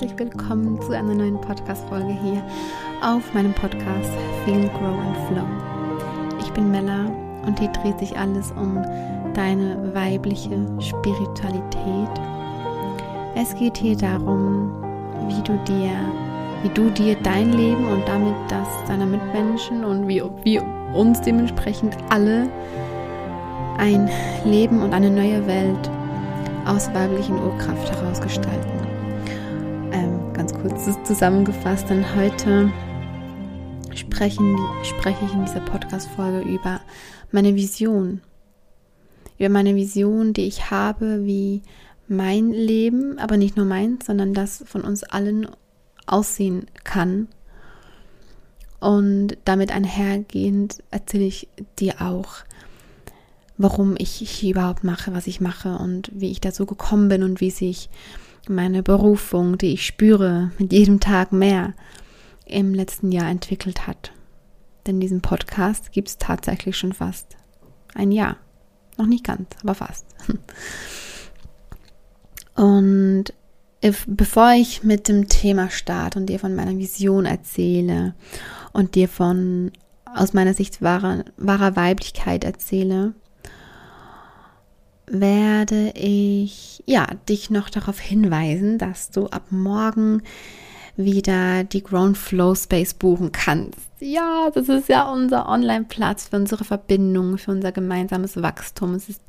Herzlich willkommen zu einer neuen Podcast-Folge hier auf meinem Podcast Feel, Grow and Flow. Ich bin Mella und hier dreht sich alles um deine weibliche Spiritualität. Es geht hier darum, wie du dir, wie du dir dein Leben und damit das deiner Mitmenschen und wie wir uns dementsprechend alle ein Leben und eine neue Welt aus weiblichen Urkraft heraus gestalten. Ganz kurz zusammengefasst, denn heute sprechen, spreche ich in dieser Podcast-Folge über meine Vision. Über meine Vision, die ich habe, wie mein Leben, aber nicht nur meins, sondern das von uns allen aussehen kann. Und damit einhergehend erzähle ich dir auch, warum ich hier überhaupt mache, was ich mache und wie ich dazu gekommen bin und wie sich meine Berufung, die ich spüre, mit jedem Tag mehr im letzten Jahr entwickelt hat. Denn diesen Podcast gibt es tatsächlich schon fast ein Jahr. Noch nicht ganz, aber fast. Und bevor ich mit dem Thema starte und dir von meiner Vision erzähle und dir von aus meiner Sicht wahrer, wahrer Weiblichkeit erzähle, werde ich ja dich noch darauf hinweisen, dass du ab morgen wieder die Grown Flow Space buchen kannst. Ja, das ist ja unser Online-Platz für unsere Verbindung, für unser gemeinsames Wachstum. Es ist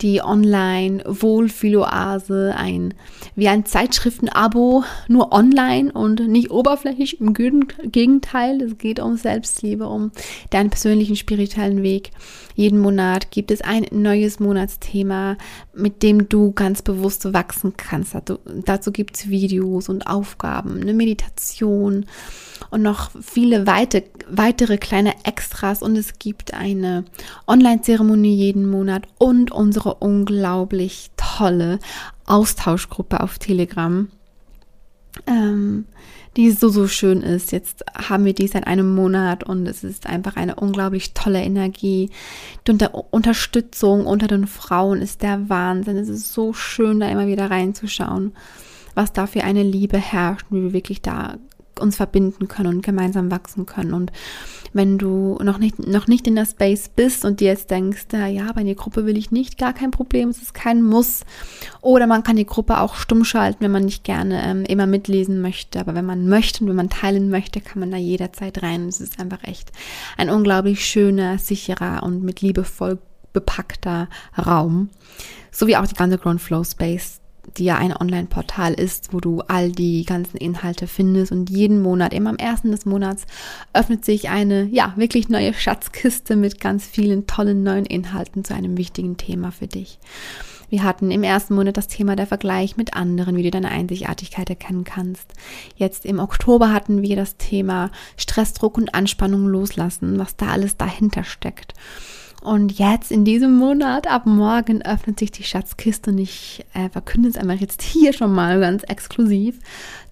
die Online-Wohlfühloase, ein wie ein Zeitschriften-Abo, nur online und nicht oberflächlich. Im Gegenteil, es geht um Selbstliebe, um deinen persönlichen spirituellen Weg. Jeden Monat gibt es ein neues Monatsthema, mit dem du ganz bewusst wachsen kannst. Dazu, dazu gibt es Videos und Aufgaben, eine Meditation und noch viele weite, weitere kleine Extras. Und es gibt eine Online-Zeremonie jeden Monat und unsere unglaublich tolle Austauschgruppe auf Telegram. Ähm, die so, so schön ist. Jetzt haben wir die seit einem Monat und es ist einfach eine unglaublich tolle Energie. Die Unter Unterstützung unter den Frauen ist der Wahnsinn. Es ist so schön, da immer wieder reinzuschauen, was da für eine Liebe herrscht wie wir wirklich da uns verbinden können und gemeinsam wachsen können. Und wenn du noch nicht, noch nicht in der Space bist und dir jetzt denkst, ja, bei der Gruppe will ich nicht, gar kein Problem, es ist kein Muss. Oder man kann die Gruppe auch stumm schalten, wenn man nicht gerne ähm, immer mitlesen möchte. Aber wenn man möchte und wenn man teilen möchte, kann man da jederzeit rein. Es ist einfach echt ein unglaublich schöner, sicherer und mit liebevoll bepackter Raum. So wie auch die ganze Ground Flow Space die ja ein Online-Portal ist, wo du all die ganzen Inhalte findest und jeden Monat, immer am ersten des Monats, öffnet sich eine, ja, wirklich neue Schatzkiste mit ganz vielen tollen neuen Inhalten zu einem wichtigen Thema für dich. Wir hatten im ersten Monat das Thema der Vergleich mit anderen, wie du deine Einzigartigkeit erkennen kannst. Jetzt im Oktober hatten wir das Thema Stressdruck und Anspannung loslassen, was da alles dahinter steckt. Und jetzt in diesem Monat, ab morgen, öffnet sich die Schatzkiste und ich äh, verkünde es einmal jetzt hier schon mal ganz exklusiv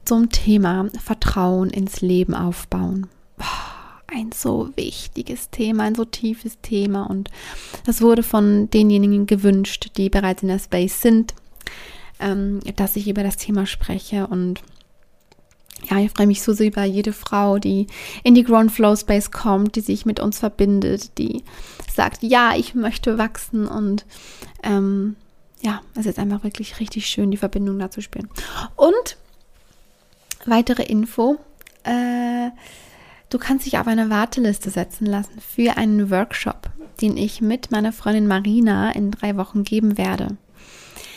zum Thema Vertrauen ins Leben aufbauen. ein so wichtiges Thema, ein so tiefes Thema und das wurde von denjenigen gewünscht, die bereits in der Space sind, ähm, dass ich über das Thema spreche und ja, ich freue mich so sehr über jede Frau, die in die Ground Flow Space kommt, die sich mit uns verbindet, die sagt, ja, ich möchte wachsen und ähm, ja, es ist einfach wirklich richtig schön, die Verbindung da zu spüren. Und weitere Info, äh, du kannst dich auf eine Warteliste setzen lassen für einen Workshop, den ich mit meiner Freundin Marina in drei Wochen geben werde.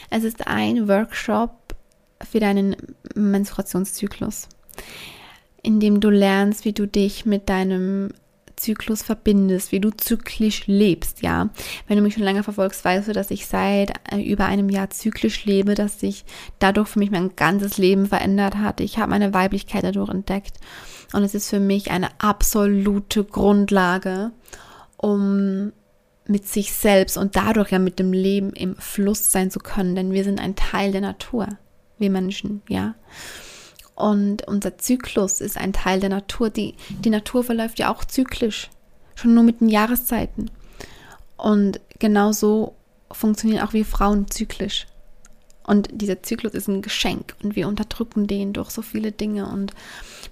Es ist ein Workshop für deinen Menstruationszyklus, in dem du lernst, wie du dich mit deinem Zyklus verbindest, wie du zyklisch lebst, ja. Wenn du mich schon länger verfolgst, weißt du, dass ich seit äh, über einem Jahr zyklisch lebe, dass sich dadurch für mich mein ganzes Leben verändert hat. Ich habe meine Weiblichkeit dadurch entdeckt und es ist für mich eine absolute Grundlage, um mit sich selbst und dadurch ja mit dem Leben im Fluss sein zu können, denn wir sind ein Teil der Natur wir Menschen, ja. Und unser Zyklus ist ein Teil der Natur. Die, die Natur verläuft ja auch zyklisch, schon nur mit den Jahreszeiten. Und genauso funktionieren auch wir Frauen zyklisch. Und dieser Zyklus ist ein Geschenk und wir unterdrücken den durch so viele Dinge und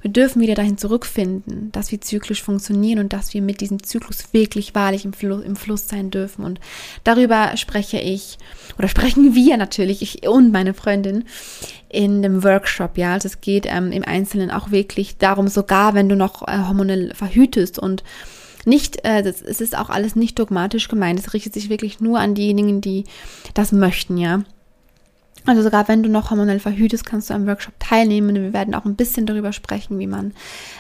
wir dürfen wieder dahin zurückfinden, dass wir zyklisch funktionieren und dass wir mit diesem Zyklus wirklich wahrlich im Fluss, im Fluss sein dürfen. Und darüber spreche ich oder sprechen wir natürlich, ich und meine Freundin, in dem Workshop. Ja, also es geht ähm, im Einzelnen auch wirklich darum, sogar wenn du noch äh, hormonell verhütest und nicht, äh, das, es ist auch alles nicht dogmatisch gemeint. Es richtet sich wirklich nur an diejenigen, die das möchten, ja. Also sogar wenn du noch hormonell verhütest, kannst du am Workshop teilnehmen. Wir werden auch ein bisschen darüber sprechen, wie man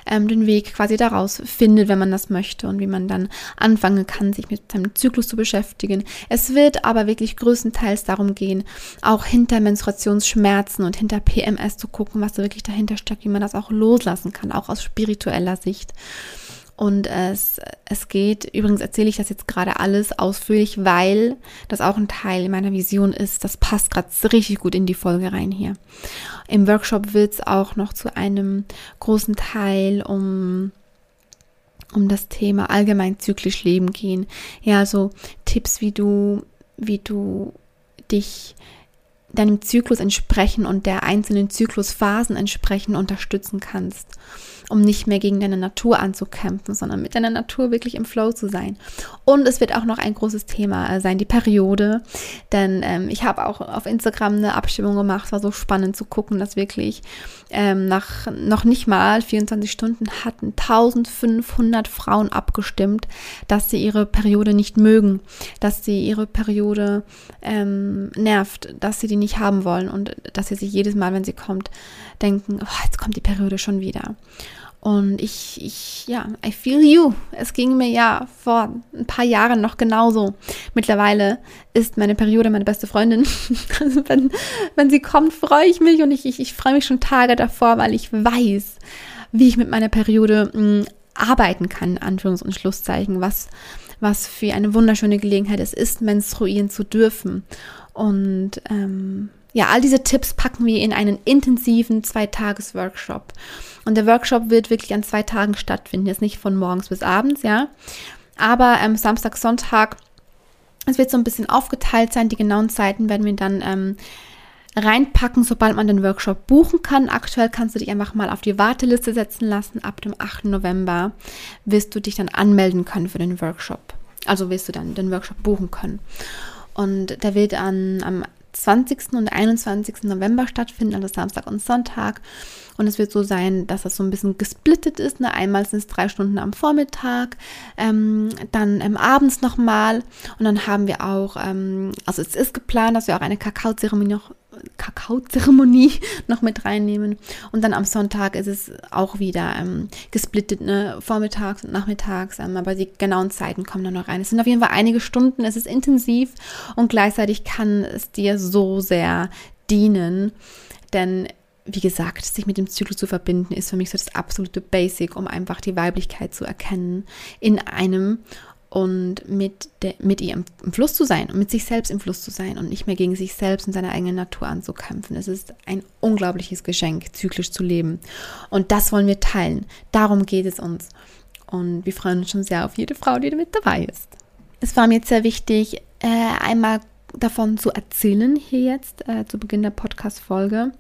ähm, den Weg quasi daraus findet, wenn man das möchte und wie man dann anfangen kann, sich mit seinem Zyklus zu beschäftigen. Es wird aber wirklich größtenteils darum gehen, auch hinter Menstruationsschmerzen und hinter PMS zu gucken, was da wirklich dahinter steckt, wie man das auch loslassen kann, auch aus spiritueller Sicht. Und es, es geht, übrigens erzähle ich das jetzt gerade alles ausführlich, weil das auch ein Teil meiner Vision ist. Das passt gerade richtig gut in die Folge rein hier. Im Workshop wird es auch noch zu einem großen Teil um um das Thema allgemein zyklisch Leben gehen. Ja, so Tipps, wie du, wie du dich deinem Zyklus entsprechen und der einzelnen Zyklusphasen entsprechen unterstützen kannst um nicht mehr gegen deine Natur anzukämpfen, sondern mit deiner Natur wirklich im Flow zu sein. Und es wird auch noch ein großes Thema äh, sein, die Periode. Denn ähm, ich habe auch auf Instagram eine Abstimmung gemacht. Es war so spannend zu gucken, dass wirklich ähm, nach noch nicht mal 24 Stunden hatten 1500 Frauen abgestimmt, dass sie ihre Periode nicht mögen, dass sie ihre Periode ähm, nervt, dass sie die nicht haben wollen und dass sie sich jedes Mal, wenn sie kommt, denken, oh, jetzt kommt die Periode schon wieder. Und ich, ich, ja, I feel you. Es ging mir ja vor ein paar Jahren noch genauso. Mittlerweile ist meine Periode meine beste Freundin. Also wenn, wenn sie kommt, freue ich mich und ich, ich, ich freue mich schon Tage davor, weil ich weiß, wie ich mit meiner Periode mh, mm, arbeiten kann, Anführungs- und Schlusszeichen, was, was für eine wunderschöne Gelegenheit es ist, menstruieren zu dürfen. Und ähm, ja, all diese Tipps packen wir in einen intensiven Zwei-Tages-Workshop. Und der Workshop wird wirklich an zwei Tagen stattfinden, jetzt nicht von morgens bis abends, ja. Aber ähm, Samstag, Sonntag, es wird so ein bisschen aufgeteilt sein. Die genauen Zeiten werden wir dann ähm, reinpacken, sobald man den Workshop buchen kann. Aktuell kannst du dich einfach mal auf die Warteliste setzen lassen. Ab dem 8. November wirst du dich dann anmelden können für den Workshop. Also wirst du dann den Workshop buchen können. Und der wird an, am 20. und 21. November stattfinden, also Samstag und Sonntag. Und es wird so sein, dass das so ein bisschen gesplittet ist. Ne? Einmal sind es drei Stunden am Vormittag, ähm, dann ähm, abends nochmal. Und dann haben wir auch, ähm, also es ist geplant, dass wir auch eine Kakaozeremonie noch Kakaozeremonie noch mit reinnehmen. Und dann am Sonntag ist es auch wieder ähm, gesplittet, ne? vormittags und nachmittags, ähm, aber die genauen Zeiten kommen dann noch rein. Es sind auf jeden Fall einige Stunden, es ist intensiv und gleichzeitig kann es dir so sehr dienen, denn wie gesagt, sich mit dem Zyklus zu verbinden, ist für mich so das absolute Basic, um einfach die Weiblichkeit zu erkennen in einem und mit, de, mit ihr im, Fluss zu sein und mit sich selbst im Fluss zu sein und nicht mehr gegen sich selbst und seine eigene Natur anzukämpfen. Es ist ein unglaubliches Geschenk, zyklisch zu leben. Und das wollen wir teilen. Darum geht es uns. Und wir freuen uns schon sehr auf jede Frau, die mit dabei ist. Es war mir jetzt sehr wichtig, äh, einmal davon zu erzählen, hier jetzt äh, zu Beginn der Podcast-Folge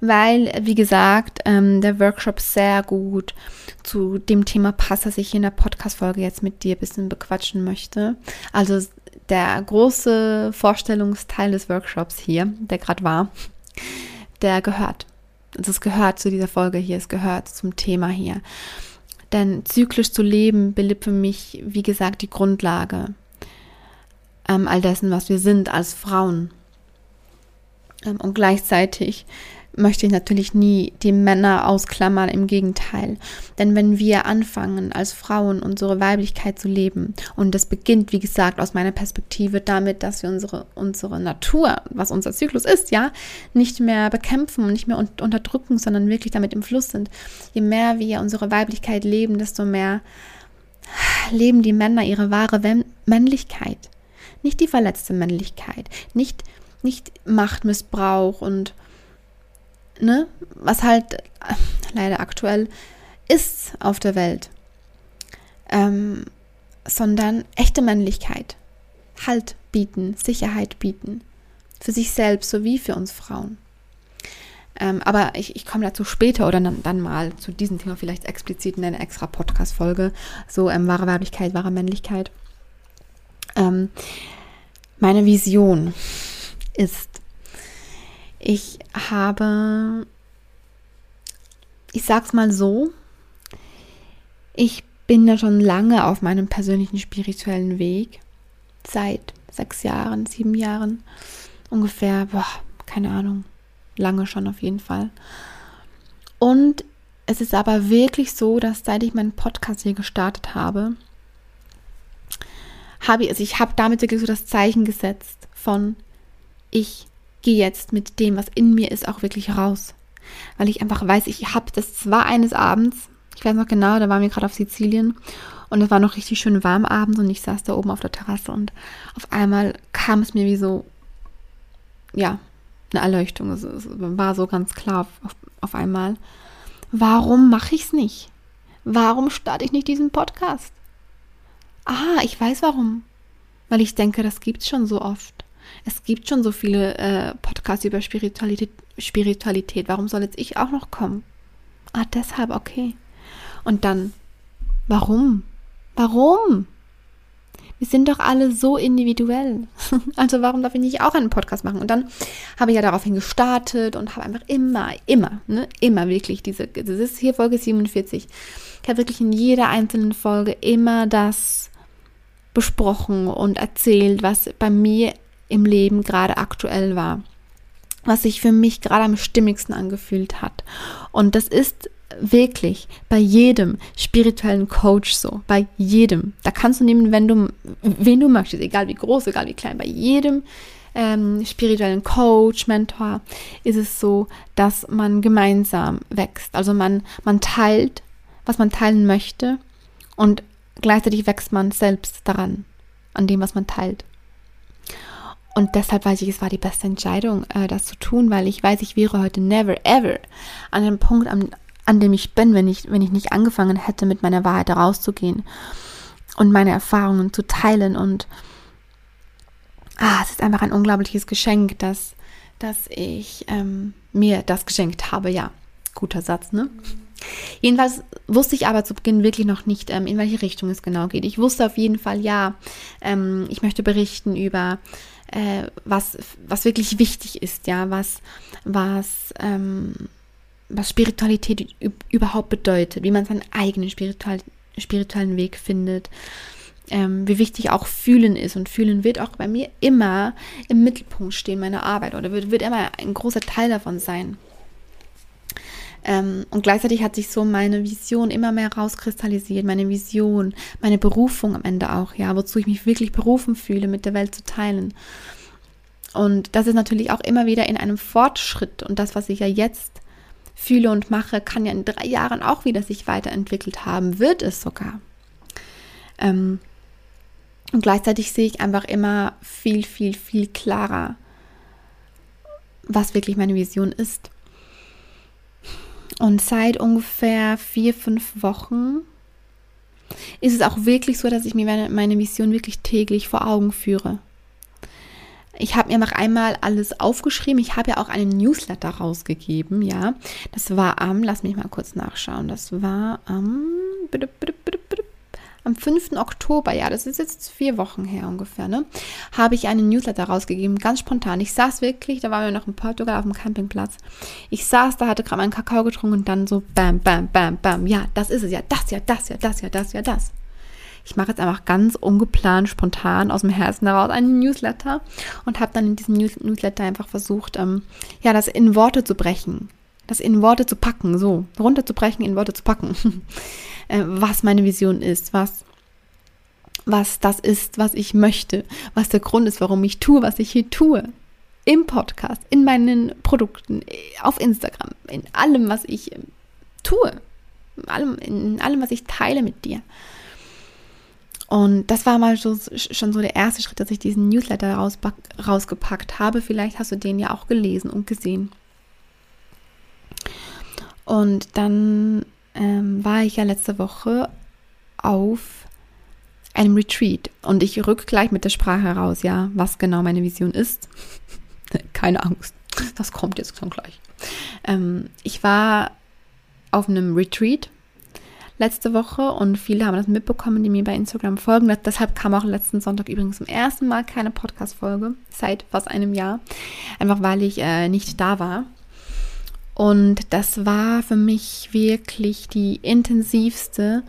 weil, wie gesagt, ähm, der Workshop sehr gut zu dem Thema passt, das ich in der Podcast-Folge jetzt mit dir ein bisschen bequatschen möchte. Also der große Vorstellungsteil des Workshops hier, der gerade war, der gehört. Also es gehört zu dieser Folge hier, es gehört zum Thema hier. Denn zyklisch zu leben bildet für mich, wie gesagt, die Grundlage ähm, all dessen, was wir sind als Frauen. Ähm, und gleichzeitig möchte ich natürlich nie die Männer ausklammern, im Gegenteil. Denn wenn wir anfangen, als Frauen unsere Weiblichkeit zu leben, und das beginnt, wie gesagt, aus meiner Perspektive damit, dass wir unsere, unsere Natur, was unser Zyklus ist, ja, nicht mehr bekämpfen und nicht mehr un unterdrücken, sondern wirklich damit im Fluss sind. Je mehr wir unsere Weiblichkeit leben, desto mehr leben die Männer ihre wahre Männlichkeit. Nicht die verletzte Männlichkeit, nicht, nicht Machtmissbrauch und ne, was halt äh, leider aktuell ist auf der Welt, ähm, sondern echte Männlichkeit, Halt bieten, Sicherheit bieten Für sich selbst sowie für uns Frauen. Ähm, aber ich, ich komme dazu später oder dann, dann, mal zu diesem Thema vielleicht explizit in einer extra Podcast-Folge. So ähm, wahre Weiblichkeit, wahre Männlichkeit. Ähm, meine Vision ist, ich habe, ich sag's mal so, ich bin ja schon lange auf meinem persönlichen spirituellen Weg. Seit sechs Jahren, sieben Jahren ungefähr, boah, keine Ahnung, lange schon auf jeden Fall. Und es ist aber wirklich so, dass seit ich meinen Podcast hier gestartet habe, habe ich, also ich habe damit wirklich so das Zeichen gesetzt von ich gehe jetzt mit dem, was in mir ist, auch wirklich raus. Weil ich einfach weiß, ich habe das war eines Abends, ich weiß noch genau, da waren wir gerade auf Sizilien und es war noch richtig schön warm abends und ich saß da oben auf der Terrasse und auf einmal kam es mir wie so, ja, eine Erleuchtung. Es, es war so ganz klar auf, auf, auf einmal. Warum mache ich es nicht? Warum starte ich nicht diesen Podcast? Ah, ich weiß warum. Weil ich denke, das gibt es schon so oft. Es gibt schon so viele äh, Podcasts über Spiritualität, Spiritualität. Warum soll jetzt ich auch noch kommen? Ah, deshalb, okay. Und dann, warum? Warum? Wir sind doch alle so individuell. Also warum darf ich nicht auch einen Podcast machen? Und dann habe ich ja daraufhin gestartet und habe einfach immer, immer, ne, immer wirklich diese, das ist hier Folge 47. Ich habe wirklich in jeder einzelnen Folge immer das besprochen und erzählt, was bei mir im Leben gerade aktuell war. Was sich für mich gerade am stimmigsten angefühlt hat. Und das ist wirklich bei jedem spirituellen Coach so, bei jedem. Da kannst du nehmen, wenn du, wen du möchtest, egal wie groß, egal wie klein, bei jedem ähm, spirituellen Coach, Mentor ist es so, dass man gemeinsam wächst. Also man, man teilt, was man teilen möchte und gleichzeitig wächst man selbst daran, an dem, was man teilt. Und deshalb weiß ich, es war die beste Entscheidung, äh, das zu tun, weil ich weiß, ich wäre heute never ever an dem Punkt, an, an dem ich bin, wenn ich, wenn ich nicht angefangen hätte, mit meiner Wahrheit rauszugehen und meine Erfahrungen zu teilen. Und ah, es ist einfach ein unglaubliches Geschenk, dass, dass ich ähm, mir das geschenkt habe. Ja, guter Satz, ne? Jedenfalls wusste ich aber zu Beginn wirklich noch nicht, ähm, in welche Richtung es genau geht. Ich wusste auf jeden Fall, ja, ähm, ich möchte berichten über äh, was, was wirklich wichtig ist, ja, was, was, ähm, was Spiritualität überhaupt bedeutet, wie man seinen eigenen spiritual, spirituellen Weg findet, ähm, wie wichtig auch Fühlen ist. Und Fühlen wird auch bei mir immer im Mittelpunkt stehen meiner Arbeit oder wird, wird immer ein großer Teil davon sein. Ähm, und gleichzeitig hat sich so meine Vision immer mehr rauskristallisiert, meine Vision, meine Berufung am Ende auch, ja, wozu ich mich wirklich berufen fühle, mit der Welt zu teilen. Und das ist natürlich auch immer wieder in einem Fortschritt und das, was ich ja jetzt fühle und mache, kann ja in drei Jahren auch wieder sich weiterentwickelt haben, wird es sogar. Ähm, und gleichzeitig sehe ich einfach immer viel, viel, viel klarer, was wirklich meine Vision ist. Und seit ungefähr vier, fünf Wochen ist es auch wirklich so, dass ich mir meine, meine Vision wirklich täglich vor Augen führe. Ich habe mir noch einmal alles aufgeschrieben. Ich habe ja auch einen Newsletter rausgegeben, ja. Das war am, lass mich mal kurz nachschauen, das war am, am 5. Oktober, ja, das ist jetzt vier Wochen her ungefähr, ne, habe ich einen Newsletter rausgegeben, ganz spontan. Ich saß wirklich, da waren wir noch in Portugal auf dem Campingplatz. Ich saß da, hatte gerade meinen Kakao getrunken und dann so bam, bam, bam, bam, ja, das ist es, ja, das, ja, das, ja, das, ja, das, ja, das ich mache jetzt einfach ganz ungeplant, spontan aus dem Herzen heraus einen Newsletter und habe dann in diesem News Newsletter einfach versucht, ähm, ja, das in Worte zu brechen, das in Worte zu packen, so runterzubrechen, in Worte zu packen, äh, was meine Vision ist, was was das ist, was ich möchte, was der Grund ist, warum ich tue, was ich hier tue. Im Podcast, in meinen Produkten, auf Instagram, in allem, was ich ähm, tue, in allem, in allem, was ich teile mit dir. Und das war mal so, schon so der erste Schritt, dass ich diesen Newsletter raus, rausgepackt habe. Vielleicht hast du den ja auch gelesen und gesehen. Und dann ähm, war ich ja letzte Woche auf einem Retreat und ich rück gleich mit der Sprache heraus, ja, was genau meine Vision ist. keine Angst. Das kommt jetzt schon gleich. Ähm, ich war auf einem Retreat letzte Woche und viele haben das mitbekommen, die mir bei Instagram folgen. deshalb kam auch letzten Sonntag übrigens zum ersten Mal keine Podcast-Folge seit fast einem Jahr. Einfach weil ich äh, nicht da war. Und das war für mich wirklich die intensivste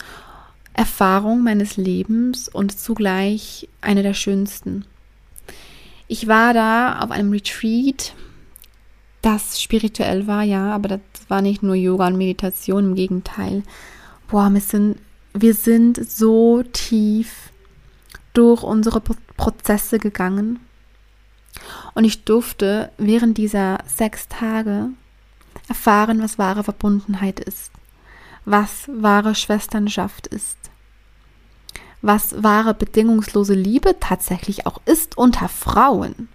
Erfahrung meines Lebens und zugleich eine der schönsten. Ich war da auf einem Retreat, das spirituell war, ja, aber das war nicht nur Yoga und Meditation, im Gegenteil. Boah, wir sind, wir sind so tief durch unsere Prozesse gegangen. Und ich durfte während dieser sechs Tage erfahren, was wahre Verbundenheit ist, was wahre Schwesternschaft ist, was wahre bedingungslose Liebe tatsächlich auch ist unter Frauen,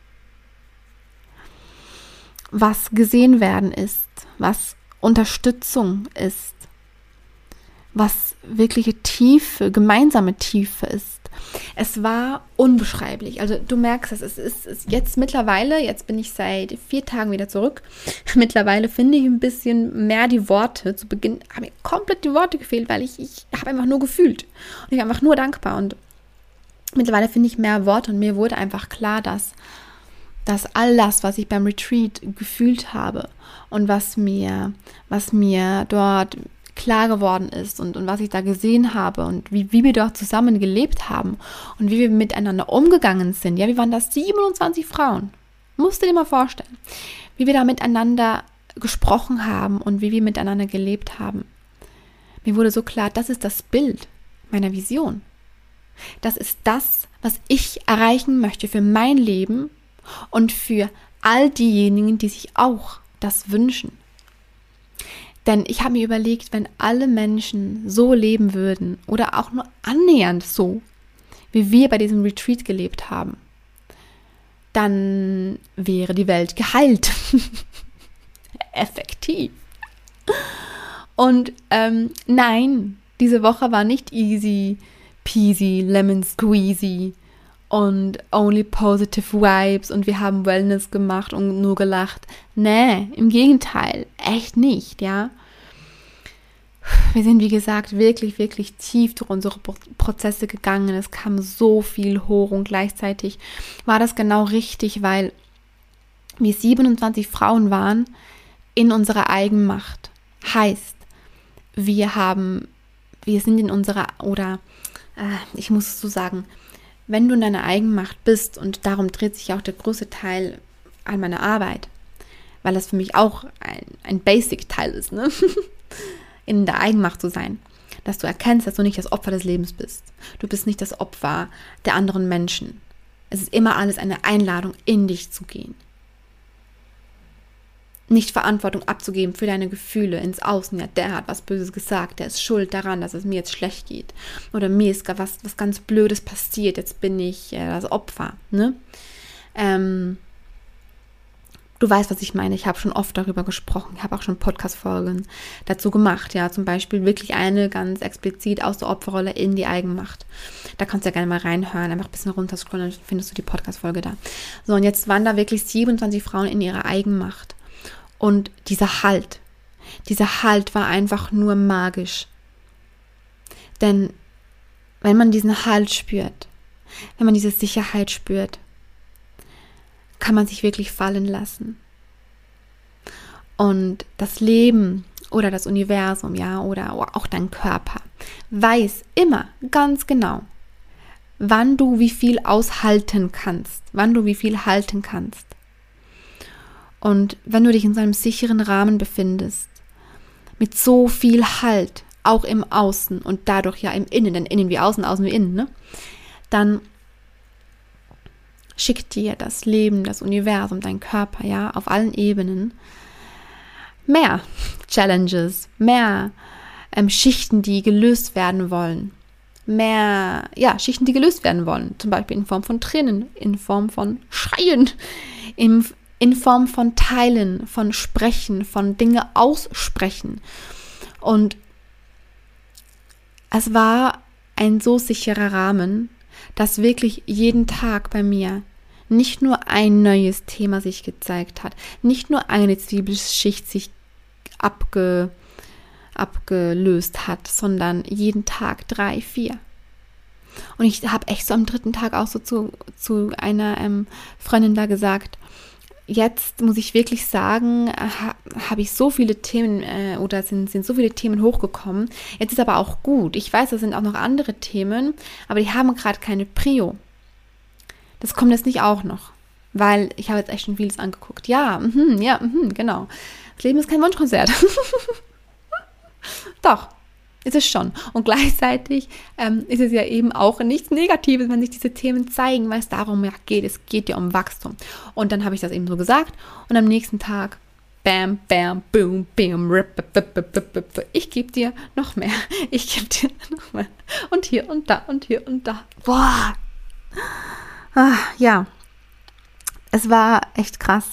was gesehen werden ist, was Unterstützung ist, was wirkliche Tiefe, gemeinsame Tiefe ist. Es war unbeschreiblich. Also du merkst es, es ist, jetzt mittlerweile, jetzt bin ich seit vier Tagen wieder zurück. Mittlerweile finde ich ein bisschen mehr die Worte. Zu Beginn haben mir komplett die Worte gefehlt, weil ich, ich habe einfach nur gefühlt. Und ich war einfach nur dankbar. Und mittlerweile finde ich mehr Worte und mir wurde einfach klar, dass, dass all das, was ich beim Retreat gefühlt habe und was mir, was mir dort klar geworden ist und, und was ich da gesehen habe und wie, wie wir dort zusammen gelebt haben und wie wir miteinander umgegangen sind. Ja, wir waren da 27 Frauen. Musst du dir mal vorstellen, wie wir da miteinander gesprochen haben und wie wir miteinander gelebt haben. Mir wurde so klar, das ist das Bild meiner Vision. Das ist das, was ich erreichen möchte für mein Leben und für all diejenigen, die sich auch das wünschen. Denn ich habe mir überlegt, wenn alle Menschen so leben würden oder auch nur annähernd so, wie wir bei diesem Retreat gelebt haben, dann wäre die Welt geheilt. Effektiv. Und ähm, nein, diese Woche war nicht easy peasy, lemon squeezy und only positive vibes und wir haben Wellness gemacht und nur gelacht. Nee, im Gegenteil, echt nicht, ja. Wir sind, wie gesagt, wirklich, wirklich tief durch unsere Prozesse gegangen. Es kam so viel hoch und gleichzeitig war das genau richtig, weil wir 27 Frauen waren in unserer Eigenmacht. Heißt, wir haben, wir sind in unserer, oder äh, ich muss es so sagen, wenn du in deiner Eigenmacht bist, und darum dreht sich auch der größte Teil an meiner Arbeit, weil das für mich auch ein, ein Basic-Teil ist, ne? in der Eigenmacht zu sein. Dass du erkennst, dass du nicht das Opfer des Lebens bist. Du bist nicht das Opfer der anderen Menschen. Es ist immer alles eine Einladung, in dich zu gehen. Nicht Verantwortung abzugeben für deine Gefühle ins Außen. Ja, der hat was Böses gesagt, der ist schuld daran, dass es mir jetzt schlecht geht. Oder mir ist was, was ganz Blödes passiert, jetzt bin ich äh, das Opfer. Ne? Ähm, Du weißt, was ich meine. Ich habe schon oft darüber gesprochen. Ich habe auch schon Podcast-Folgen dazu gemacht. Ja, zum Beispiel wirklich eine ganz explizit aus der Opferrolle in die Eigenmacht. Da kannst du ja gerne mal reinhören, einfach ein bisschen runterscrollen, dann findest du die Podcast-Folge da. So, und jetzt waren da wirklich 27 Frauen in ihrer Eigenmacht. Und dieser Halt, dieser Halt war einfach nur magisch. Denn wenn man diesen Halt spürt, wenn man diese Sicherheit spürt, kann man sich wirklich fallen lassen. Und das Leben oder das Universum, ja, oder auch dein Körper weiß immer ganz genau, wann du wie viel aushalten kannst, wann du wie viel halten kannst. Und wenn du dich in so einem sicheren Rahmen befindest, mit so viel Halt, auch im Außen und dadurch ja im Innen, denn innen wie außen, außen wie innen, ne? dann schickt dir das Leben, das Universum, dein Körper, ja, auf allen Ebenen mehr Challenges, mehr ähm, Schichten, die gelöst werden wollen. Mehr, ja, Schichten, die gelöst werden wollen. Zum Beispiel in Form von Tränen, in Form von Schreien, in, in Form von Teilen, von Sprechen, von Dinge aussprechen. Und es war ein so sicherer Rahmen, dass wirklich jeden Tag bei mir nicht nur ein neues Thema sich gezeigt hat, nicht nur eine Zwiebelschicht sich abge, abgelöst hat, sondern jeden Tag drei, vier. Und ich habe echt so am dritten Tag auch so zu, zu einer ähm, Freundin da gesagt, jetzt muss ich wirklich sagen, ha, habe ich so viele Themen äh, oder sind, sind so viele Themen hochgekommen. Jetzt ist aber auch gut. Ich weiß, da sind auch noch andere Themen, aber die haben gerade keine Prio. Das kommt jetzt nicht auch noch, weil ich habe jetzt echt schon vieles angeguckt. Ja, mh, ja, mh, genau. Das Leben ist kein Wunschkonzert. Doch, ist es schon. Und gleichzeitig ähm, ist es ja eben auch nichts Negatives, wenn sich diese Themen zeigen, weil es darum ja geht. Es geht ja um Wachstum. Und dann habe ich das eben so gesagt. Und am nächsten Tag, bam, bam, boom, bam, rip, rip, rip, ich gebe dir noch mehr. Ich gebe dir noch mehr. Und hier und da und hier und da. Boah. Ah, ja. Es war echt krass.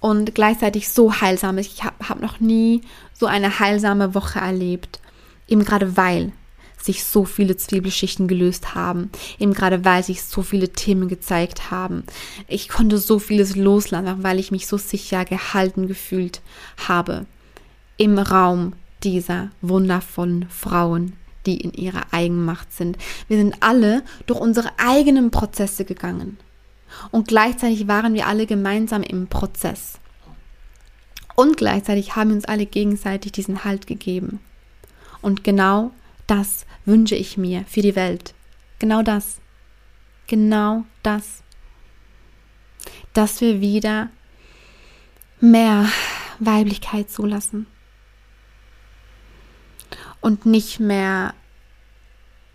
Und gleichzeitig so heilsam. Ich habe hab noch nie so eine heilsame Woche erlebt Eben gerade weil sich so viele Zwiebelschichten gelöst haben, eben gerade weil sich so viele Themen gezeigt haben. Ich konnte so vieles loslassen, weil ich mich so sicher gehalten gefühlt habe im Raum dieser wundervollen Frauen, die in ihrer Eigenmacht sind. Wir sind alle durch unsere eigenen Prozesse gegangen. Und gleichzeitig waren wir alle gemeinsam im Prozess. Und gleichzeitig haben wir uns alle gegenseitig diesen Halt gegeben. Und genau das wünsche ich mir für die Welt. Genau das. Genau das. Dass wir wieder mehr Weiblichkeit zulassen. Und nicht mehr,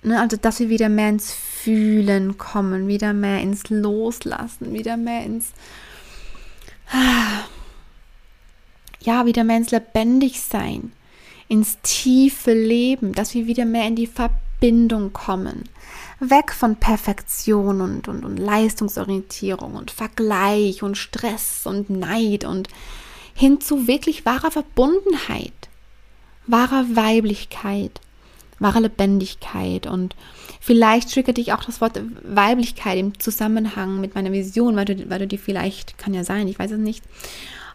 ne, also dass wir wieder mehr ins Fühlen kommen, wieder mehr ins Loslassen, wieder mehr ins, ja, wieder mehr ins Lebendigsein ins tiefe Leben, dass wir wieder mehr in die Verbindung kommen. Weg von Perfektion und, und, und Leistungsorientierung und Vergleich und Stress und Neid und hin zu wirklich wahrer Verbundenheit, wahrer Weiblichkeit, wahrer Lebendigkeit und vielleicht triggert dich auch das Wort Weiblichkeit im Zusammenhang mit meiner Vision, weil du, weil du dir vielleicht, kann ja sein, ich weiß es nicht,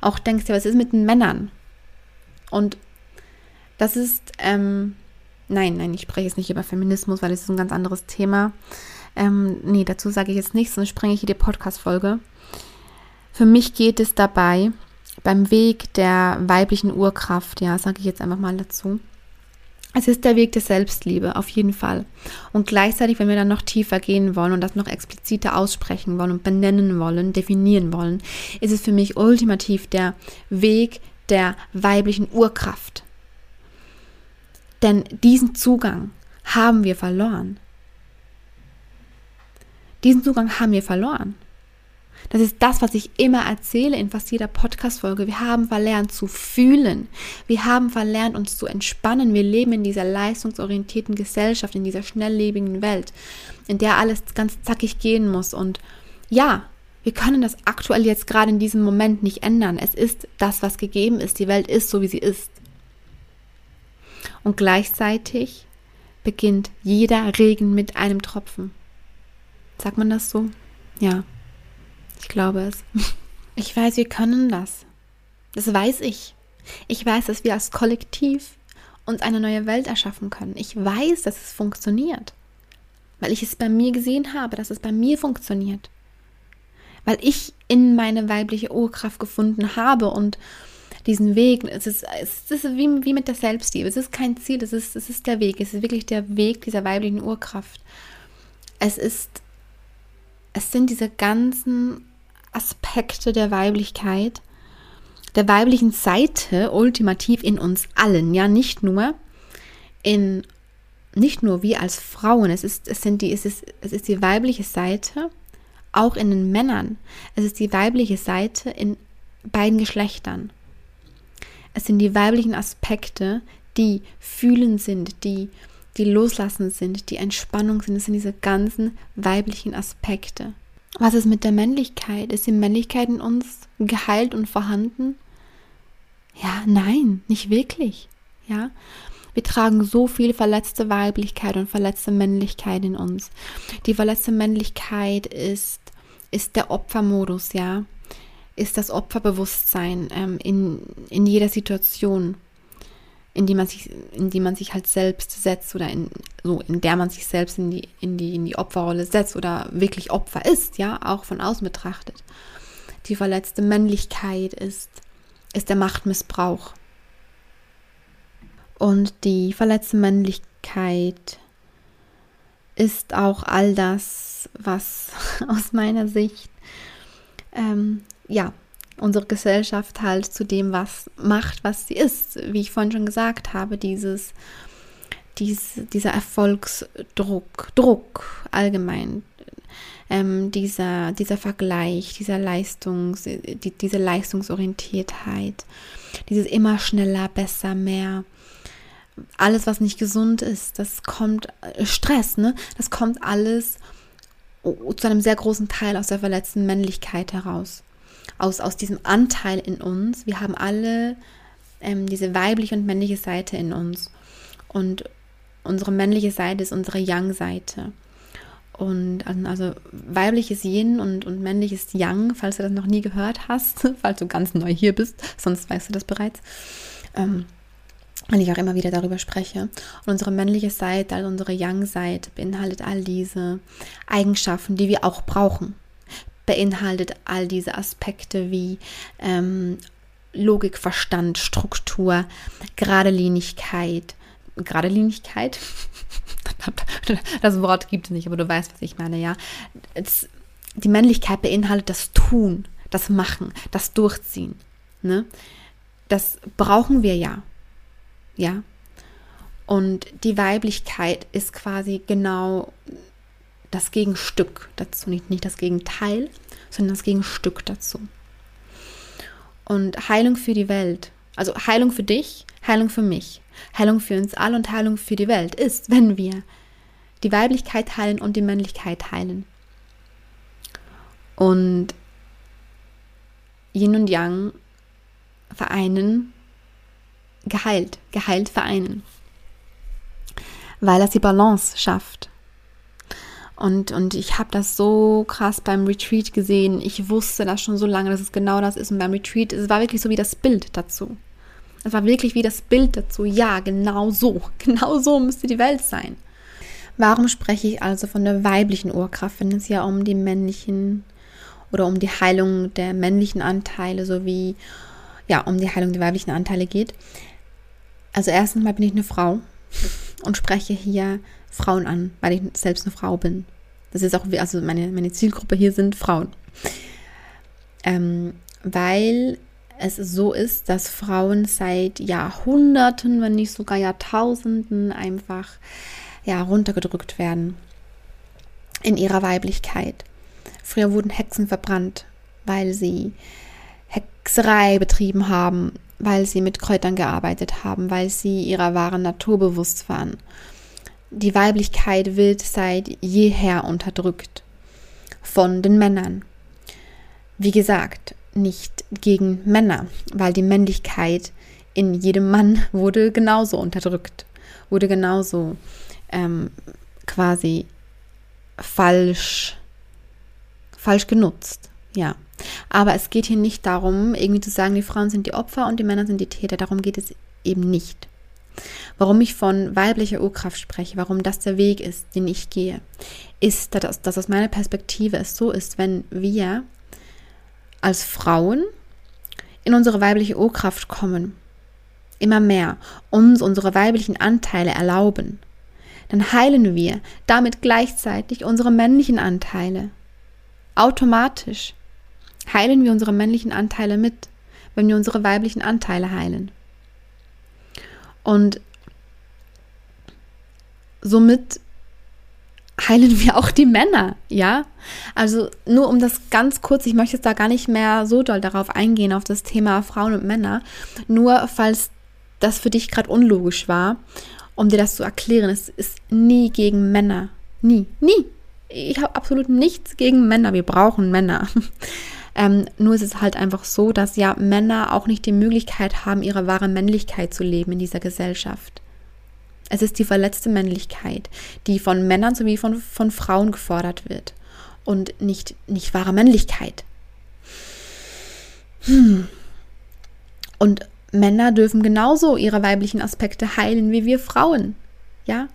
auch denkst, ja, was ist mit den Männern? Und das ist, ähm, nein, nein, ich spreche jetzt nicht über Feminismus, weil es ist ein ganz anderes Thema. Ähm, nee, dazu sage ich jetzt nichts, sonst sprenge ich hier die Podcast-Folge. Für mich geht es dabei beim Weg der weiblichen Urkraft, ja, sage ich jetzt einfach mal dazu. Es ist der Weg der Selbstliebe, auf jeden Fall. Und gleichzeitig, wenn wir dann noch tiefer gehen wollen und das noch expliziter aussprechen wollen und benennen wollen, definieren wollen, ist es für mich ultimativ der Weg der weiblichen Urkraft. Denn diesen Zugang haben wir verloren. Diesen Zugang haben wir verloren. Das ist das, was ich immer erzähle in fast jeder Podcast-Folge. Wir haben verlernt zu fühlen. Wir haben verlernt, uns zu entspannen. Wir leben in dieser leistungsorientierten Gesellschaft, in dieser schnelllebigen Welt, in der alles ganz zackig gehen muss. Und ja, wir können das aktuell jetzt gerade in diesem Moment nicht ändern. Es ist das, was gegeben ist. Die Welt ist so, wie sie ist. Und gleichzeitig beginnt jeder Regen mit einem Tropfen. Sagt man das so? Ja, ich glaube es. Ich weiß, wir können das. Das weiß ich. Ich weiß, dass wir als Kollektiv uns eine neue Welt erschaffen können. Ich weiß, dass es funktioniert. Weil ich es bei mir gesehen habe, dass es bei mir funktioniert. Weil ich in meine weibliche Urkraft gefunden habe und diesen Weg. Es ist, es ist wie, wie mit der Selbstliebe. Es ist kein Ziel, es ist, es ist der Weg. Es ist wirklich der Weg dieser weiblichen Urkraft. Es ist, es sind diese ganzen Aspekte der Weiblichkeit, der weiblichen Seite ultimativ in uns allen, ja, nicht nur in nicht nur wir als Frauen, es ist, es sind die, es ist, es ist die weibliche Seite, auch in den Männern. Es ist die weibliche Seite in beiden Geschlechtern. Es sind die weiblichen Aspekte, die fühlen sind, die, die loslassen sind, die Entspannung sind. Es sind diese ganzen weiblichen Aspekte. Was ist mit der Männlichkeit? Ist die Männlichkeit in uns geheilt und vorhanden? Ja, nein, nicht wirklich. Ja, wir tragen so viel verletzte Weiblichkeit und verletzte Männlichkeit in uns. Die verletzte Männlichkeit ist ist der Opfermodus, ja, ist das Opferbewusstsein ähm, in, in jeder Situation, in die man sich, in die man sich halt selbst setzt oder in, so, in der man sich selbst in die, in die, in die Opferrolle setzt oder wirklich Opfer ist, ja, auch von außen betrachtet. Die verletzte Männlichkeit ist, ist der Machtmissbrauch. Und die verletzte Männlichkeit ist auch all das, was aus meiner Sicht ähm, ja unsere Gesellschaft halt zu dem was macht, was sie ist. Wie ich vorhin schon gesagt habe, dieses, dies, dieser Erfolgsdruck, Druck allgemein, ähm, dieser, dieser Vergleich, dieser Leistungs, die, diese Leistungsorientiertheit, dieses immer schneller, besser, mehr. Alles, was nicht gesund ist, das kommt, äh, Stress, ne? Das kommt alles zu einem sehr großen Teil aus der verletzten Männlichkeit heraus aus, aus diesem Anteil in uns. Wir haben alle ähm, diese weibliche und männliche Seite in uns. Und unsere männliche Seite ist unsere Yang-Seite. Und also weibliches Yin und, und männliches Yang, falls du das noch nie gehört hast, falls du ganz neu hier bist, sonst weißt du das bereits. Ähm, weil ich auch immer wieder darüber spreche. Und unsere männliche Seite, also unsere Yang-Seite, beinhaltet all diese Eigenschaften, die wir auch brauchen beinhaltet all diese Aspekte wie ähm, Logik, Verstand, Struktur, Geradelinigkeit. Geradelinigkeit? Das Wort gibt es nicht, aber du weißt, was ich meine, ja. Es, die Männlichkeit beinhaltet das Tun, das Machen, das Durchziehen. Ne? Das brauchen wir ja. Ja. Und die Weiblichkeit ist quasi genau das Gegenstück dazu, nicht, nicht das Gegenteil, sondern das Gegenstück dazu. Und Heilung für die Welt, also Heilung für dich, Heilung für mich, Heilung für uns alle und Heilung für die Welt ist, wenn wir die Weiblichkeit heilen und die Männlichkeit heilen. Und Yin und Yang vereinen, geheilt, geheilt vereinen. Weil das die Balance schafft. Und, und ich habe das so krass beim Retreat gesehen. Ich wusste das schon so lange, dass es genau das ist. Und beim Retreat, es war wirklich so wie das Bild dazu. Es war wirklich wie das Bild dazu. Ja, genau so. Genau so müsste die Welt sein. Warum spreche ich also von der weiblichen Urkraft, wenn es ja um die männlichen oder um die Heilung der männlichen Anteile sowie ja, um die Heilung der weiblichen Anteile geht? Also erstens mal bin ich eine Frau und spreche hier Frauen an, weil ich selbst eine Frau bin. Das ist auch, also meine, meine Zielgruppe hier sind Frauen. Ähm, weil es so ist, dass Frauen seit Jahrhunderten, wenn nicht sogar Jahrtausenden einfach ja, runtergedrückt werden in ihrer Weiblichkeit. Früher wurden Hexen verbrannt, weil sie Hexerei betrieben haben, weil sie mit Kräutern gearbeitet haben, weil sie ihrer wahren Natur bewusst waren die Weiblichkeit wird seit jeher unterdrückt von den Männern. Wie gesagt, nicht gegen Männer, weil die Männlichkeit in jedem Mann wurde genauso unterdrückt, wurde genauso ähm, quasi falsch, falsch genutzt. Ja. Aber es geht hier nicht darum, irgendwie zu sagen, die Frauen sind die Opfer und die Männer sind die Täter. Darum geht es eben nicht. Warum ich von weiblicher Urkraft spreche, warum das der Weg ist, den ich gehe, ist, dass, dass aus meiner Perspektive es so ist, wenn wir als Frauen in unsere weibliche Urkraft kommen, immer mehr uns unsere weiblichen Anteile erlauben, dann heilen wir damit gleichzeitig unsere männlichen Anteile. Automatisch heilen wir unsere männlichen Anteile mit, wenn wir unsere weiblichen Anteile heilen. Und somit heilen wir auch die Männer, ja? Also nur um das ganz kurz, ich möchte jetzt da gar nicht mehr so doll darauf eingehen, auf das Thema Frauen und Männer, nur falls das für dich gerade unlogisch war, um dir das zu erklären, es ist nie gegen Männer. Nie, nie. Ich habe absolut nichts gegen Männer. Wir brauchen Männer. Ähm, nur ist es halt einfach so, dass ja Männer auch nicht die Möglichkeit haben, ihre wahre Männlichkeit zu leben in dieser Gesellschaft. Es ist die verletzte Männlichkeit, die von Männern sowie von, von Frauen gefordert wird. und nicht, nicht wahre Männlichkeit. Hm. Und Männer dürfen genauso ihre weiblichen Aspekte heilen wie wir Frauen. Ja?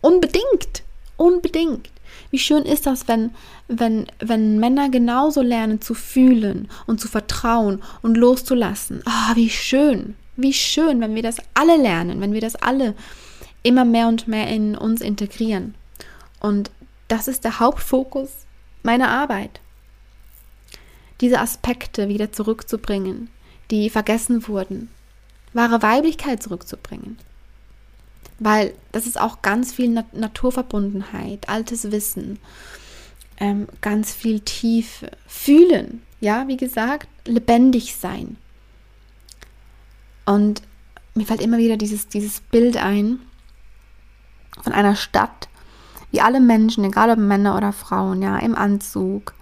Unbedingt. Unbedingt. Wie schön ist das, wenn, wenn, wenn Männer genauso lernen zu fühlen und zu vertrauen und loszulassen. Ah, oh, wie schön. Wie schön, wenn wir das alle lernen, wenn wir das alle immer mehr und mehr in uns integrieren. Und das ist der Hauptfokus meiner Arbeit. Diese Aspekte wieder zurückzubringen, die vergessen wurden. Wahre Weiblichkeit zurückzubringen. Weil das ist auch ganz viel Nat Naturverbundenheit, altes Wissen, ähm, ganz viel Tiefe, fühlen. Ja, wie gesagt, lebendig sein. Und mir fällt immer wieder dieses, dieses Bild ein von einer Stadt, wie alle Menschen, egal ob Männer oder Frauen, ja, im Anzug,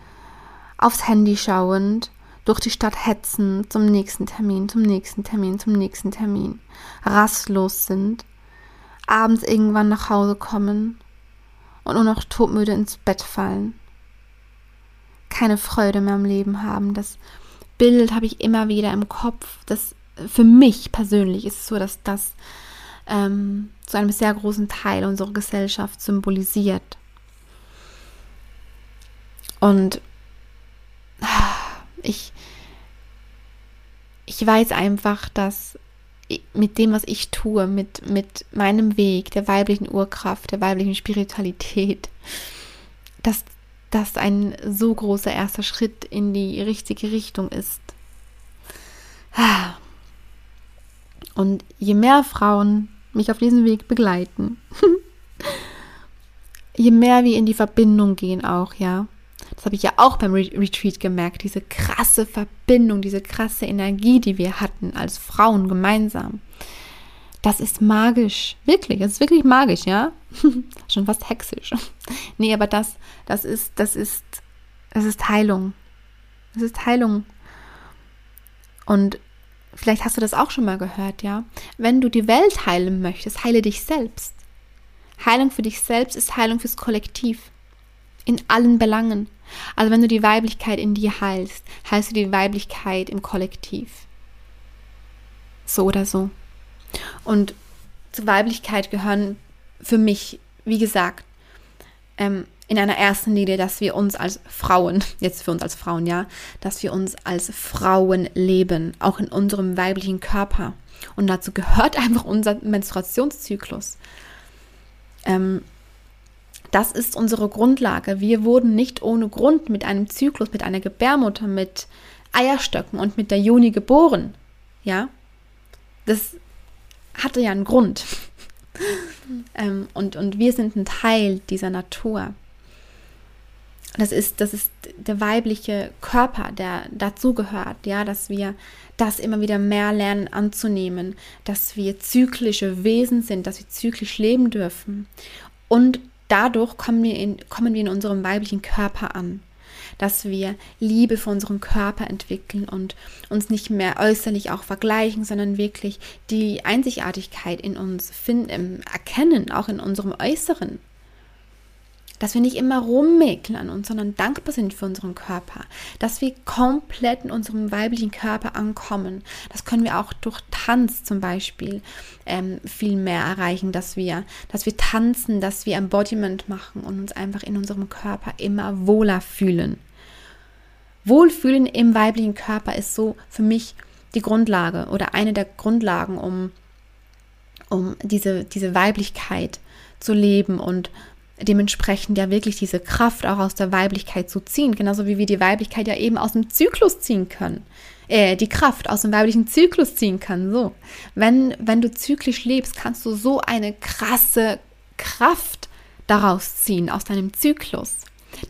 aufs Handy schauend, durch die Stadt hetzen zum nächsten Termin, zum nächsten Termin, zum nächsten Termin, rastlos sind, abends irgendwann nach Hause kommen und nur noch todmüde ins Bett fallen. Keine Freude mehr am Leben haben. Das Bild habe ich immer wieder im Kopf. Das für mich persönlich ist es so, dass das ähm, zu einem sehr großen Teil unserer Gesellschaft symbolisiert. Und ich, ich weiß einfach, dass mit dem, was ich tue, mit, mit meinem Weg, der weiblichen Urkraft, der weiblichen Spiritualität, dass das ein so großer erster Schritt in die richtige Richtung ist. Und je mehr Frauen mich auf diesem Weg begleiten, je mehr wir in die Verbindung gehen auch, ja, das habe ich ja auch beim Retreat gemerkt, diese krasse Verbindung, diese krasse Energie, die wir hatten als Frauen gemeinsam. Das ist magisch, wirklich, das ist wirklich magisch, ja? Schon fast hexisch. nee, aber das, das ist, das ist, das ist Heilung. Das ist Heilung. Und vielleicht hast du das auch schon mal gehört, ja? Wenn du die Welt heilen möchtest, heile dich selbst. Heilung für dich selbst ist Heilung fürs Kollektiv. In allen Belangen. Also wenn du die Weiblichkeit in dir heilst, heilst du die Weiblichkeit im Kollektiv. So oder so. Und zur Weiblichkeit gehören für mich, wie gesagt, ähm, in einer ersten Linie, dass wir uns als Frauen, jetzt für uns als Frauen, ja, dass wir uns als Frauen leben, auch in unserem weiblichen Körper. Und dazu gehört einfach unser Menstruationszyklus. Ähm, das ist unsere Grundlage. Wir wurden nicht ohne Grund mit einem Zyklus, mit einer Gebärmutter, mit Eierstöcken und mit der Juni geboren. Ja, das hatte ja einen Grund. ähm, und, und wir sind ein Teil dieser Natur. Das ist, das ist der weibliche Körper, der dazugehört, ja, dass wir das immer wieder mehr lernen anzunehmen, dass wir zyklische Wesen sind, dass wir zyklisch leben dürfen und dadurch kommen wir, in, kommen wir in unserem weiblichen Körper an. Dass wir Liebe für unseren Körper entwickeln und uns nicht mehr äußerlich auch vergleichen, sondern wirklich die Einzigartigkeit in uns finden, erkennen, auch in unserem Äußeren dass wir nicht immer rummäkeln an uns, sondern dankbar sind für unseren Körper, dass wir komplett in unserem weiblichen Körper ankommen. Das können wir auch durch Tanz zum Beispiel ähm, viel mehr erreichen, dass wir, dass wir tanzen, dass wir Embodiment machen und uns einfach in unserem Körper immer wohler fühlen. Wohlfühlen im weiblichen Körper ist so für mich die Grundlage oder eine der Grundlagen, um, um diese, diese Weiblichkeit zu leben und dementsprechend ja wirklich diese Kraft auch aus der Weiblichkeit zu ziehen, genauso wie wir die Weiblichkeit ja eben aus dem Zyklus ziehen können. Äh, die Kraft aus dem weiblichen Zyklus ziehen kann. So, wenn, wenn du zyklisch lebst, kannst du so eine krasse Kraft daraus ziehen, aus deinem Zyklus,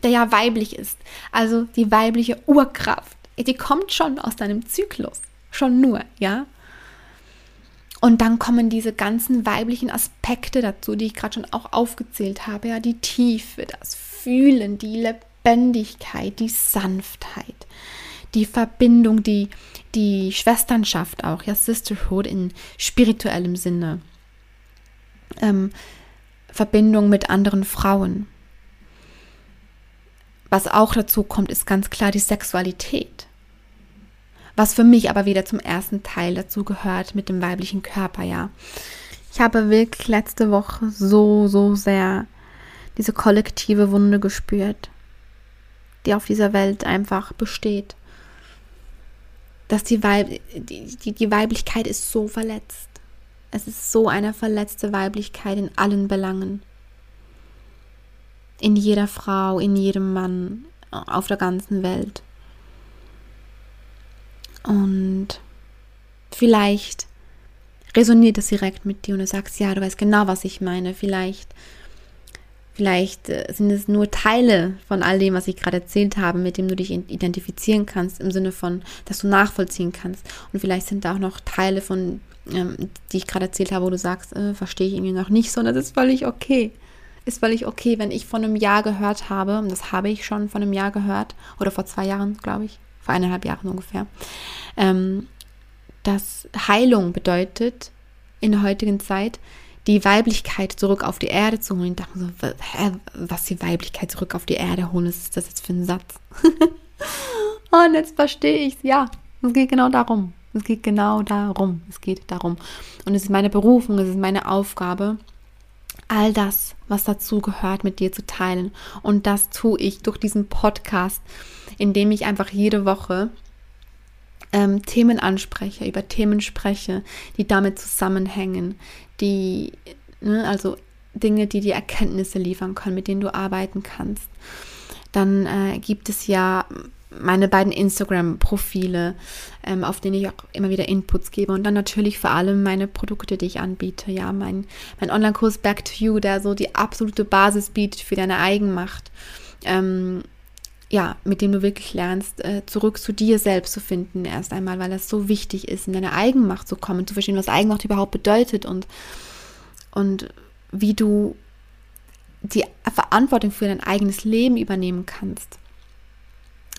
der ja weiblich ist. Also die weibliche Urkraft, die kommt schon aus deinem Zyklus. Schon nur, ja. Und dann kommen diese ganzen weiblichen Aspekte dazu, die ich gerade schon auch aufgezählt habe. Ja, die Tiefe, das Fühlen, die Lebendigkeit, die Sanftheit, die Verbindung, die, die Schwesternschaft auch, ja, Sisterhood in spirituellem Sinne. Ähm, Verbindung mit anderen Frauen. was auch dazu kommt, ist ganz klar die Sexualität. Was für mich aber wieder zum ersten Teil dazu gehört mit dem weiblichen Körper, ja. Ich habe wirklich letzte Woche so, so sehr diese kollektive Wunde gespürt, die auf dieser Welt einfach besteht. Dass die, Weib die, die, die Weiblichkeit ist so verletzt. Es ist so eine verletzte Weiblichkeit in allen Belangen. In jeder Frau, in jedem Mann, auf der ganzen Welt. Und vielleicht resoniert das direkt mit dir und du sagst, ja, du weißt genau, was ich meine. Vielleicht, vielleicht äh, sind es nur Teile von all dem, was ich gerade erzählt habe, mit dem du dich identifizieren kannst, im Sinne von, dass du nachvollziehen kannst. Und vielleicht sind da auch noch Teile von, ähm, die ich gerade erzählt habe, wo du sagst, äh, verstehe ich irgendwie noch nicht so. Und das ist völlig okay. Ist völlig okay, wenn ich von einem Jahr gehört habe, und das habe ich schon von einem Jahr gehört, oder vor zwei Jahren, glaube ich, vor eineinhalb Jahren ungefähr, ähm, dass Heilung bedeutet, in der heutigen Zeit, die Weiblichkeit zurück auf die Erde zu holen. Ich dachte so, hä, was die Weiblichkeit zurück auf die Erde holen, was ist das jetzt für ein Satz? Und jetzt verstehe ich es. Ja, es geht genau darum. Es geht genau darum. Es geht darum. Und es ist meine Berufung, es ist meine Aufgabe, all das, was dazu gehört, mit dir zu teilen. Und das tue ich durch diesen Podcast, in dem ich einfach jede Woche ähm, Themen anspreche, über Themen spreche, die damit zusammenhängen, die, ne, also Dinge, die dir Erkenntnisse liefern können, mit denen du arbeiten kannst. Dann äh, gibt es ja meine beiden Instagram-Profile, ähm, auf denen ich auch immer wieder Inputs gebe und dann natürlich vor allem meine Produkte, die ich anbiete. Ja, mein, mein Online-Kurs Back to You, der so die absolute Basis bietet für deine Eigenmacht. Ähm, ja, mit dem du wirklich lernst, äh, zurück zu dir selbst zu finden, erst einmal, weil das so wichtig ist, in deine Eigenmacht zu kommen, zu verstehen, was Eigenmacht überhaupt bedeutet und, und wie du die Verantwortung für dein eigenes Leben übernehmen kannst.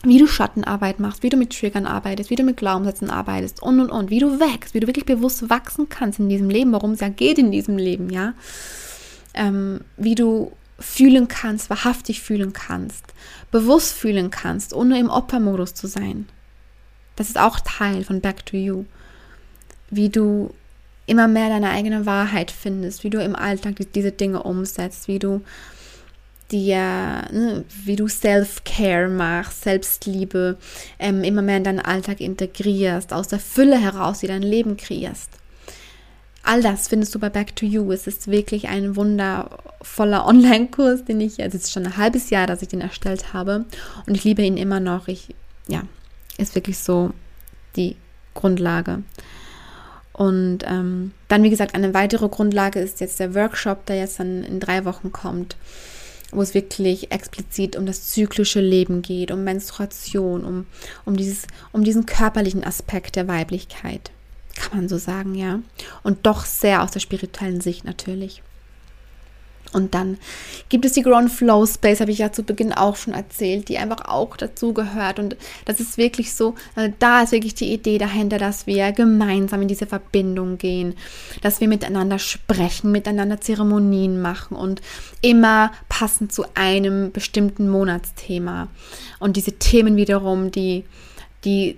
Wie du Schattenarbeit machst, wie du mit Triggern arbeitest, wie du mit Glaubenssätzen arbeitest und und und, wie du wächst, wie du wirklich bewusst wachsen kannst in diesem Leben, worum es ja geht in diesem Leben, ja. Ähm, wie du fühlen kannst, wahrhaftig fühlen kannst, bewusst fühlen kannst, ohne im Opfermodus zu sein. Das ist auch Teil von Back to You. Wie du immer mehr deine eigene Wahrheit findest, wie du im Alltag diese Dinge umsetzt, wie du dir, ne, wie du Self-Care machst, Selbstliebe ähm, immer mehr in deinen Alltag integrierst, aus der Fülle heraus, die dein Leben kreierst. All das findest du bei Back to You. Es ist wirklich ein wundervoller Online-Kurs, den ich, also es ist schon ein halbes Jahr, dass ich den erstellt habe und ich liebe ihn immer noch. Ich, ja, ist wirklich so die Grundlage. Und ähm, dann, wie gesagt, eine weitere Grundlage ist jetzt der Workshop, der jetzt dann in drei Wochen kommt, wo es wirklich explizit um das zyklische Leben geht, um Menstruation, um, um, dieses, um diesen körperlichen Aspekt der Weiblichkeit kann man so sagen, ja. Und doch sehr aus der spirituellen Sicht natürlich. Und dann gibt es die Ground Flow Space, habe ich ja zu Beginn auch schon erzählt, die einfach auch dazu gehört. Und das ist wirklich so, also da ist wirklich die Idee dahinter, dass wir gemeinsam in diese Verbindung gehen, dass wir miteinander sprechen, miteinander Zeremonien machen und immer passend zu einem bestimmten Monatsthema. Und diese Themen wiederum, die, die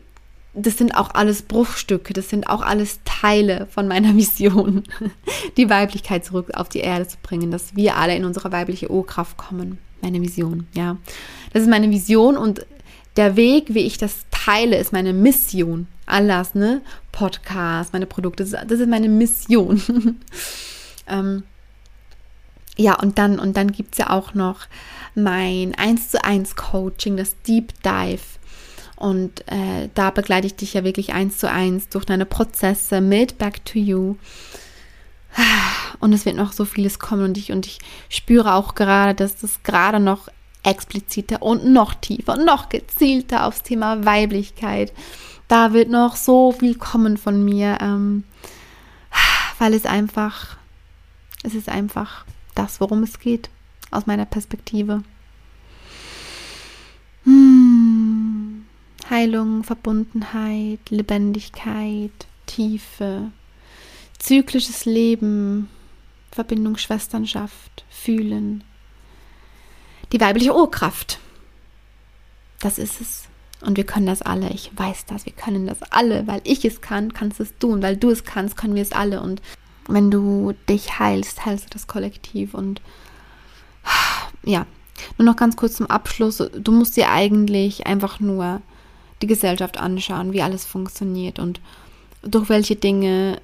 das sind auch alles Bruchstücke, das sind auch alles Teile von meiner Vision, die Weiblichkeit zurück auf die Erde zu bringen, dass wir alle in unsere weibliche Urkraft kommen. Meine Vision, ja. Das ist meine Vision und der Weg, wie ich das teile, ist meine Mission. Alles, ne? Podcast, meine Produkte, das ist, meine Mission. ähm, ja, und dann, und dann gibt es ja auch noch mein 1 zu 1 Coaching, das Deep Dive und äh, da begleite ich dich ja wirklich eins zu eins durch deine Prozesse mit Back to You. Und es wird noch so vieles kommen und ich, und ich spüre auch gerade, dass das gerade noch expliziter und noch tiefer und noch gezielter aufs Thema Weiblichkeit. Da wird noch so viel kommen von mir, ähm, weil es einfach, es ist einfach das, worum es geht, aus meiner Perspektive. Heilung, Verbundenheit, Lebendigkeit, Tiefe, zyklisches Leben, Verbindung, Schwesternschaft, Fühlen. Die weibliche Urkraft. Das ist es. Und wir können das alle. Ich weiß das. Wir können das alle. Weil ich es kann, kannst du es tun. Weil du es kannst, können wir es alle. Und wenn du dich heilst, heilst du das Kollektiv. Und ja, nur noch ganz kurz zum Abschluss. Du musst dir eigentlich einfach nur die Gesellschaft anschauen, wie alles funktioniert und durch welche Dinge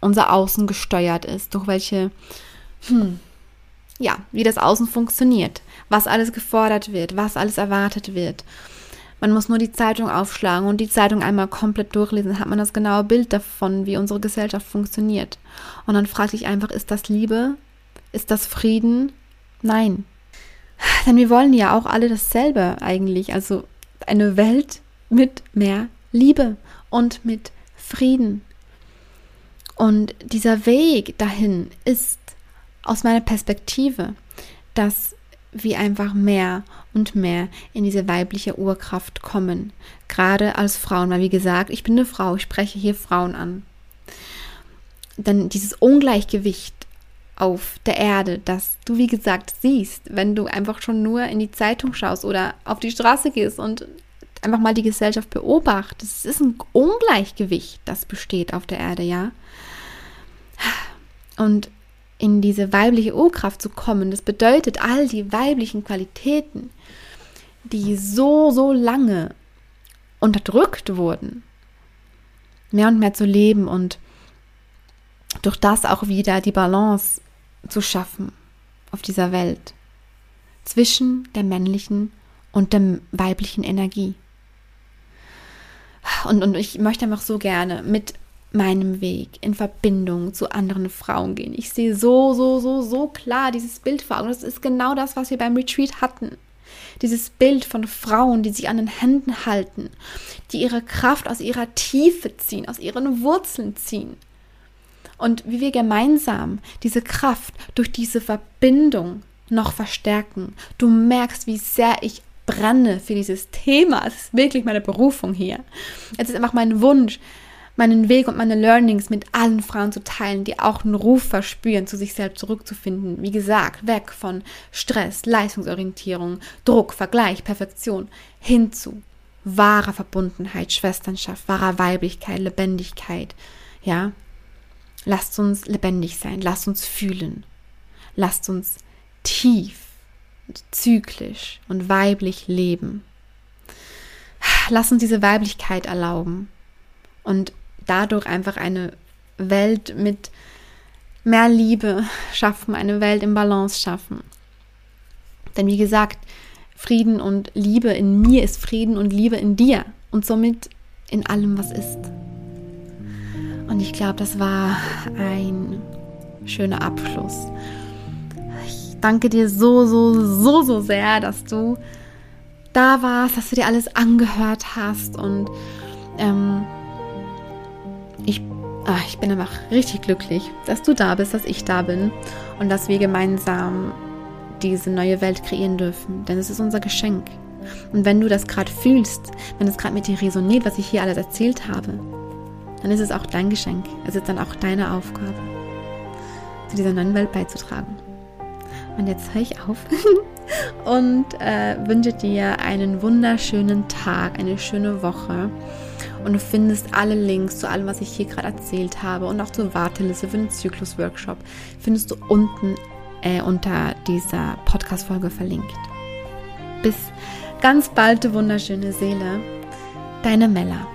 unser Außen gesteuert ist, durch welche, hm, ja, wie das Außen funktioniert, was alles gefordert wird, was alles erwartet wird. Man muss nur die Zeitung aufschlagen und die Zeitung einmal komplett durchlesen, dann hat man das genaue Bild davon, wie unsere Gesellschaft funktioniert. Und dann fragt sich einfach, ist das Liebe? Ist das Frieden? Nein. Denn wir wollen ja auch alle dasselbe eigentlich, also eine Welt mit mehr Liebe und mit Frieden. Und dieser Weg dahin ist aus meiner Perspektive, dass wir einfach mehr und mehr in diese weibliche Urkraft kommen. Gerade als Frauen, weil wie gesagt, ich bin eine Frau, ich spreche hier Frauen an. Denn dieses Ungleichgewicht auf der Erde, das du wie gesagt siehst, wenn du einfach schon nur in die Zeitung schaust oder auf die Straße gehst und einfach mal die Gesellschaft beobachtest. Es ist ein Ungleichgewicht, das besteht auf der Erde, ja. Und in diese weibliche Urkraft zu kommen, das bedeutet, all die weiblichen Qualitäten, die so, so lange unterdrückt wurden, mehr und mehr zu leben und durch das auch wieder die Balance zu schaffen auf dieser Welt zwischen der männlichen und der weiblichen Energie. Und, und ich möchte einfach so gerne mit meinem Weg in Verbindung zu anderen Frauen gehen. Ich sehe so, so, so, so klar dieses Bild vor Augen. Das ist genau das, was wir beim Retreat hatten. Dieses Bild von Frauen, die sich an den Händen halten, die ihre Kraft aus ihrer Tiefe ziehen, aus ihren Wurzeln ziehen. Und wie wir gemeinsam diese Kraft durch diese Verbindung noch verstärken. Du merkst, wie sehr ich brenne für dieses Thema. Es ist wirklich meine Berufung hier. Es ist einfach mein Wunsch, meinen Weg und meine Learnings mit allen Frauen zu teilen, die auch einen Ruf verspüren, zu sich selbst zurückzufinden. Wie gesagt, weg von Stress, Leistungsorientierung, Druck, Vergleich, Perfektion, hin zu wahrer Verbundenheit, Schwesternschaft, wahrer Weiblichkeit, Lebendigkeit. Ja, lasst uns lebendig sein, lasst uns fühlen, lasst uns tief, zyklisch und weiblich leben. Lasst uns diese Weiblichkeit erlauben und dadurch einfach eine Welt mit mehr Liebe schaffen, eine Welt im Balance schaffen. Denn wie gesagt, Frieden und Liebe in mir ist Frieden und Liebe in dir und somit in allem, was ist. Und ich glaube, das war ein schöner Abschluss. Danke dir so, so, so, so sehr, dass du da warst, dass du dir alles angehört hast und ähm, ich, ach, ich bin einfach richtig glücklich, dass du da bist, dass ich da bin und dass wir gemeinsam diese neue Welt kreieren dürfen. Denn es ist unser Geschenk. Und wenn du das gerade fühlst, wenn es gerade mit dir resoniert, was ich hier alles erzählt habe, dann ist es auch dein Geschenk. Es ist dann auch deine Aufgabe, zu dieser neuen Welt beizutragen. Und jetzt höre ich auf und äh, wünsche dir einen wunderschönen Tag, eine schöne Woche. Und du findest alle Links zu allem, was ich hier gerade erzählt habe und auch zur Warteliste für den Zyklus-Workshop, findest du unten äh, unter dieser Podcast-Folge verlinkt. Bis ganz bald, du wunderschöne Seele. Deine Mella.